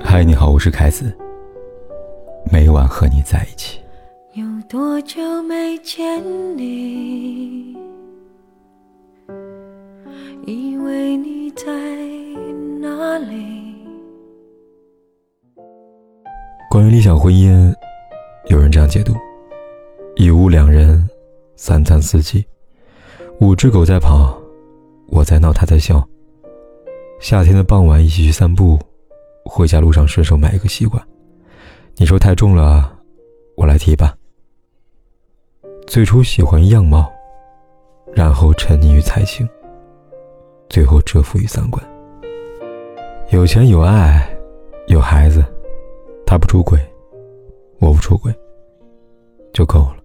嗨，你好，我是凯子。每晚和你在一起。有多久没见你？以为你在哪里？关于理想婚姻，有人这样解读：一屋两人，三餐四季，五只狗在跑，我在闹，他在笑。夏天的傍晚，一起去散步。回家路上顺手买一个西瓜，你说太重了，我来提吧。最初喜欢样貌，然后沉溺于才情，最后折服于三观。有钱有爱有孩子，他不出轨，我不出轨，就够了。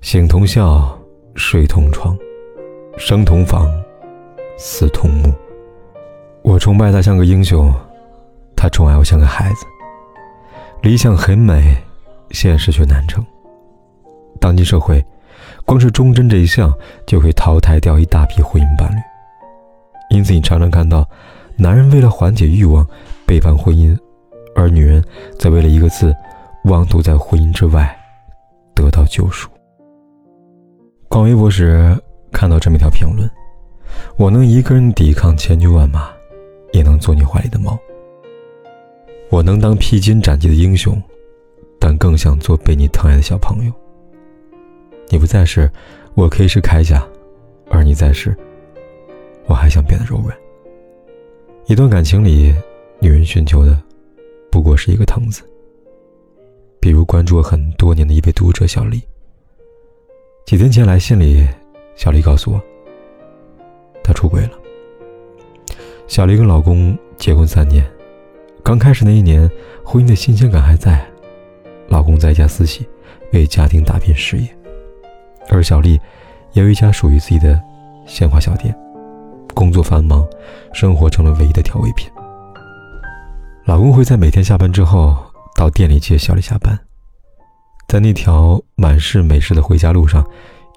醒同笑，睡同床，生同房，死同墓。我崇拜他像个英雄。他宠爱我像个孩子，理想很美，现实却难成。当今社会，光是忠贞这一项就会淘汰掉一大批婚姻伴侣。因此，你常常看到，男人为了缓解欲望背叛婚姻，而女人则为了一个字，妄图在婚姻之外得到救赎。逛微博时看到这么一条评论：“我能一个人抵抗千军万马，也能做你怀里的猫。”我能当披荆斩棘的英雄，但更想做被你疼爱的小朋友。你不在时，我可以是铠甲；而你在时，我还想变得柔软。一段感情里，女人寻求的不过是一个“疼”字。比如关注我很多年的一位读者小丽，几天前来信里，小丽告诉我，她出轨了。小丽跟老公结婚三年。刚开始那一年，婚姻的新鲜感还在，老公在家私企，为家庭打拼事业，而小丽也有一家属于自己的鲜花小店。工作繁忙，生活成了唯一的调味品。老公会在每天下班之后到店里接小丽下班，在那条满是美食的回家路上，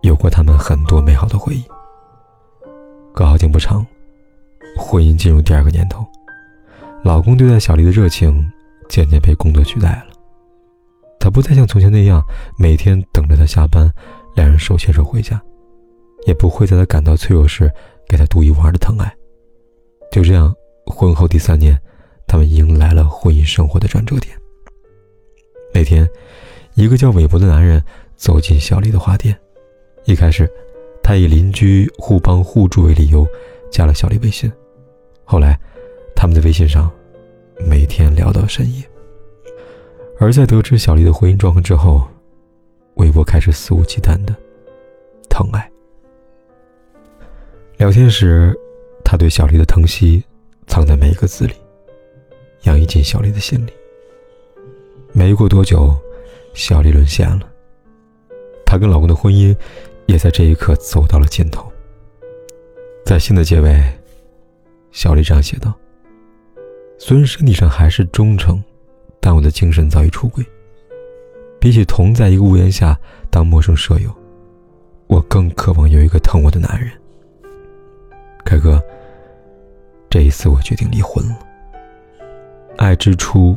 有过他们很多美好的回忆。可好景不长，婚姻进入第二个年头。老公对待小丽的热情渐渐被工作取代了，他不再像从前那样每天等着她下班，两人手牵手回家，也不会在她感到脆弱时给她独一无二的疼爱。就这样，婚后第三年，他们迎来了婚姻生活的转折点。那天，一个叫韦伯的男人走进小丽的花店，一开始，他以邻居互帮互助为理由加了小丽微信，后来。他们在微信上每天聊到深夜，而在得知小丽的婚姻状况之后，微博开始肆无忌惮的疼爱。聊天时，他对小丽的疼惜藏在每一个字里，洋溢进小丽的心里。没过多久，小丽沦陷了，她跟老公的婚姻也在这一刻走到了尽头。在信的结尾，小丽这样写道。虽然身体上还是忠诚，但我的精神早已出轨。比起同在一个屋檐下当陌生舍友，我更渴望有一个疼我的男人。凯哥，这一次我决定离婚了。爱之初，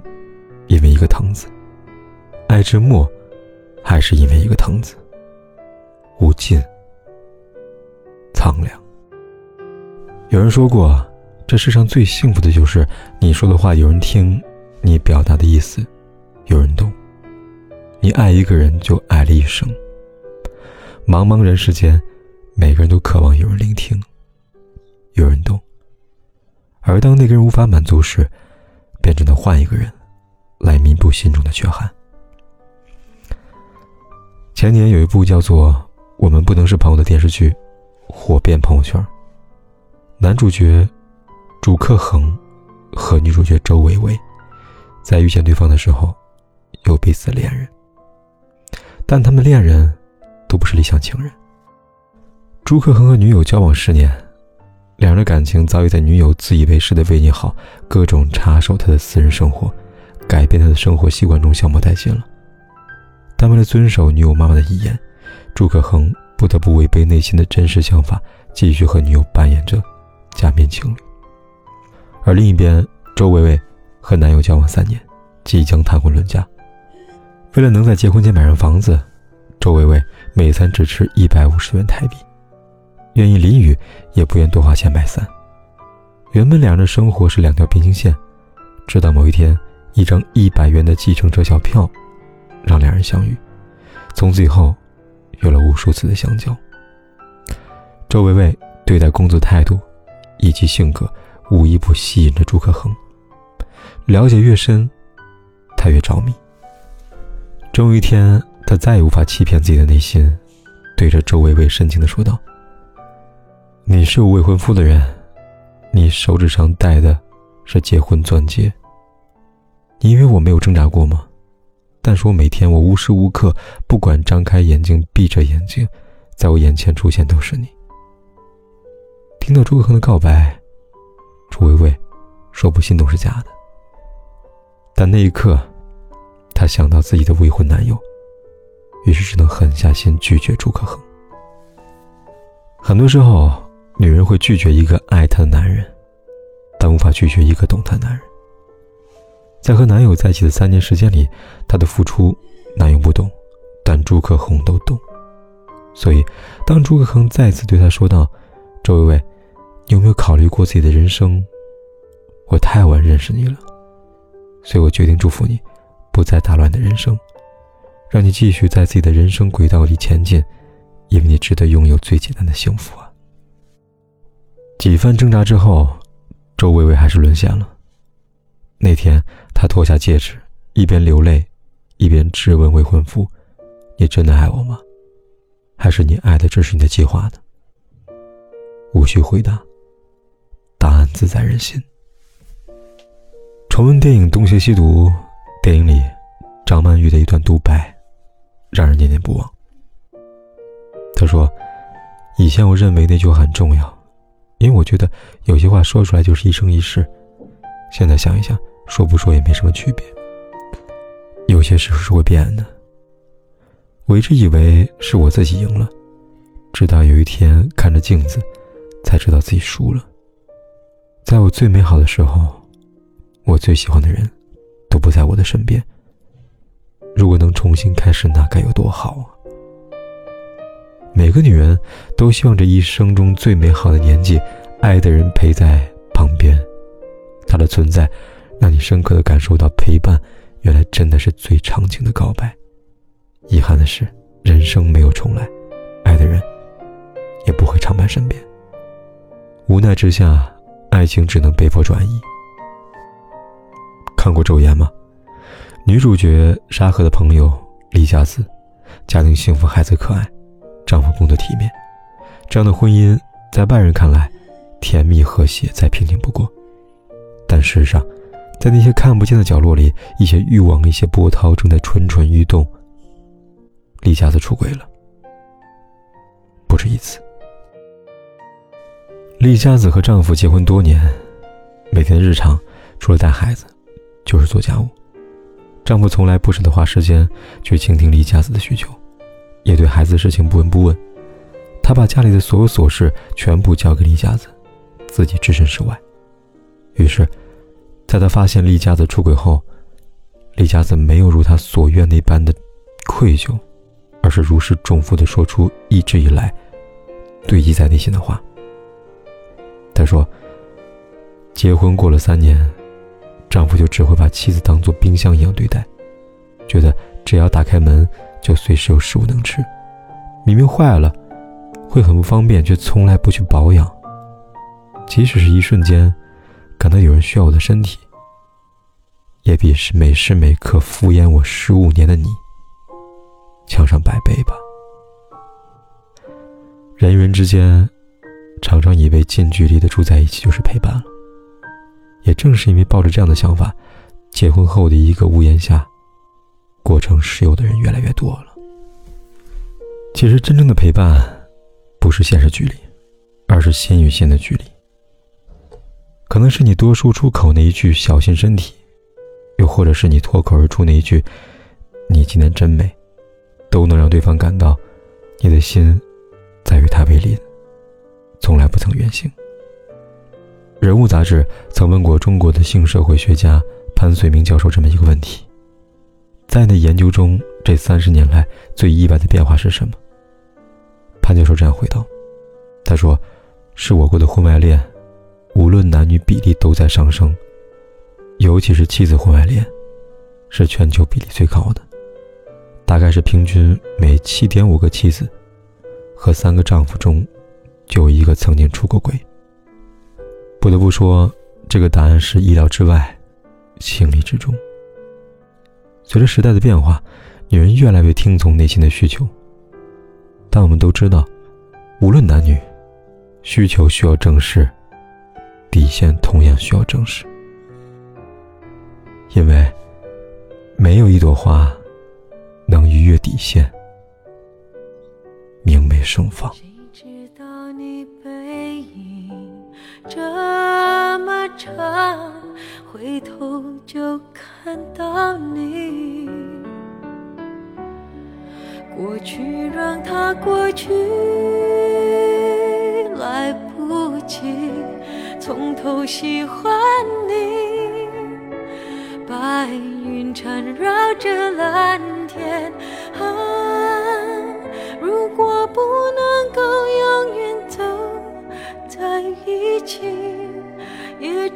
因为一个“疼”字；爱之末，还是因为一个“疼”字。无尽，苍凉。有人说过。这世上最幸福的就是你说的话有人听，你表达的意思有人懂。你爱一个人就爱了一生。茫茫人世间，每个人都渴望有人聆听，有人懂。而当那个人无法满足时，便只能换一个人来弥补心中的缺憾。前年有一部叫做《我们不能是朋友》的电视剧，火遍朋友圈。男主角。主克恒和女主角周薇薇在遇见对方的时候，有彼此恋人，但他们恋人都不是理想情人。朱克恒和女友交往十年，两人的感情早已在女友自以为是的为你好、各种插手他的私人生活、改变他的生活习惯中消磨殆尽了。但为了遵守女友妈妈的遗言，朱克恒不得不违背内心的真实想法，继续和女友扮演着假面情侣。而另一边，周薇薇和男友交往三年，即将谈婚论嫁。为了能在结婚前买上房子，周薇薇每餐只吃一百五十元台币，愿意淋雨也不愿多花钱买伞。原本两人的生活是两条平行线，直到某一天，一张一百元的计程车小票，让两人相遇，从此以后，有了无数次的相交。周薇薇对待工作态度，以及性格，无一不吸引着朱可恒。了解越深，他越着迷。终有一天，他再也无法欺骗自己的内心，对着周薇薇深情的说道：“你是我未婚夫的人，你手指上戴的是结婚钻戒。你以为我没有挣扎过吗？但是我每天，我无时无刻，不管张开眼睛闭着眼睛，在我眼前出现都是你。”听到朱可恒的告白，朱薇薇说不心动是假的。但那一刻，她想到自己的未婚男友，于是只能狠下心拒绝朱可恒。很多时候，女人会拒绝一个爱她的男人，但无法拒绝一个懂她的男人。在和男友在一起的三年时间里，她的付出，男友不懂，但朱可恒都懂。所以，当朱可恒再次对她说道：“周薇薇，有没有考虑过自己的人生？我太晚认识你了。”所以我决定祝福你，不再打乱你的人生，让你继续在自己的人生轨道里前进，因为你值得拥有最简单的幸福啊！几番挣扎之后，周薇薇还是沦陷了。那天，她脱下戒指，一边流泪，一边质问未婚夫：“你真的爱我吗？还是你爱的只是你的计划呢？”无需回答，答案自在人心。重温电影《东邪西毒》，电影里张曼玉的一段独白，让人念念不忘。他说：“以前我认为那句话很重要，因为我觉得有些话说出来就是一生一世。现在想一想，说不说也没什么区别。有些事是会变的。我一直以为是我自己赢了，直到有一天看着镜子，才知道自己输了。在我最美好的时候。”我最喜欢的人，都不在我的身边。如果能重新开始，那该有多好啊！每个女人都希望这一生中最美好的年纪，爱的人陪在旁边。他的存在，让你深刻的感受到陪伴，原来真的是最长情的告白。遗憾的是，人生没有重来，爱的人也不会常伴身边。无奈之下，爱情只能被迫转移。看过《昼颜》吗？女主角沙河的朋友李佳子，家庭幸福，孩子可爱，丈夫工作体面，这样的婚姻在外人看来甜蜜和谐，再平静不过。但事实上，在那些看不见的角落里，一些欲望，一些波涛正在蠢蠢欲动。李佳子出轨了，不止一次。李佳子和丈夫结婚多年，每天日常除了带孩子。就是做家务，丈夫从来不舍得花时间去倾听李佳子的需求，也对孩子的事情不闻不问。他把家里的所有琐事全部交给李佳子，自己置身事外。于是，在他发现李佳子出轨后，李佳子没有如他所愿那般的愧疚，而是如释重负地说出一直以来堆积在内心的话。他说：“结婚过了三年。”丈夫就只会把妻子当做冰箱一样对待，觉得只要打开门就随时有食物能吃。明明坏了，会很不方便，却从来不去保养。即使是一瞬间感到有人需要我的身体，也比是每时每刻敷衍我十五年的你强上百倍吧。人与人之间，常常以为近距离的住在一起就是陪伴了。也正是因为抱着这样的想法，结婚后的一个屋檐下，过成室友的人越来越多了。其实，真正的陪伴，不是现实距离，而是心与心的距离。可能是你多说出口那一句“小心身体”，又或者是你脱口而出那一句“你今天真美”，都能让对方感到，你的心，在与他为邻，从来不曾远行。人物杂志曾问过中国的性社会学家潘绥铭教授这么一个问题：在你的研究中，这三十年来最意外的变化是什么？潘教授这样回答：“他说，是我国的婚外恋，无论男女比例都在上升，尤其是妻子婚外恋，是全球比例最高的，大概是平均每七点五个妻子和三个丈夫中，就有一个曾经出过轨。不得不说，这个答案是意料之外。”情理之中。随着时代的变化，女人越来越听从内心的需求。但我们都知道，无论男女，需求需要正视，底线同样需要正视。因为没有一朵花能逾越底线，明媚盛放。长？回头就看到你，过去让它过去，来不及从头喜欢你。白云缠绕着蓝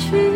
至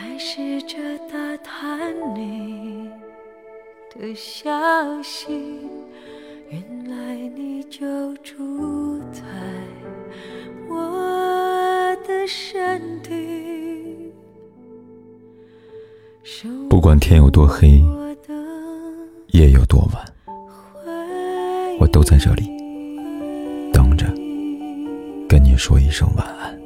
还试着打探你的消息，原来你就住在我的身体。不管天有多黑，夜有多晚，我都在这里等着，跟你说一声晚安。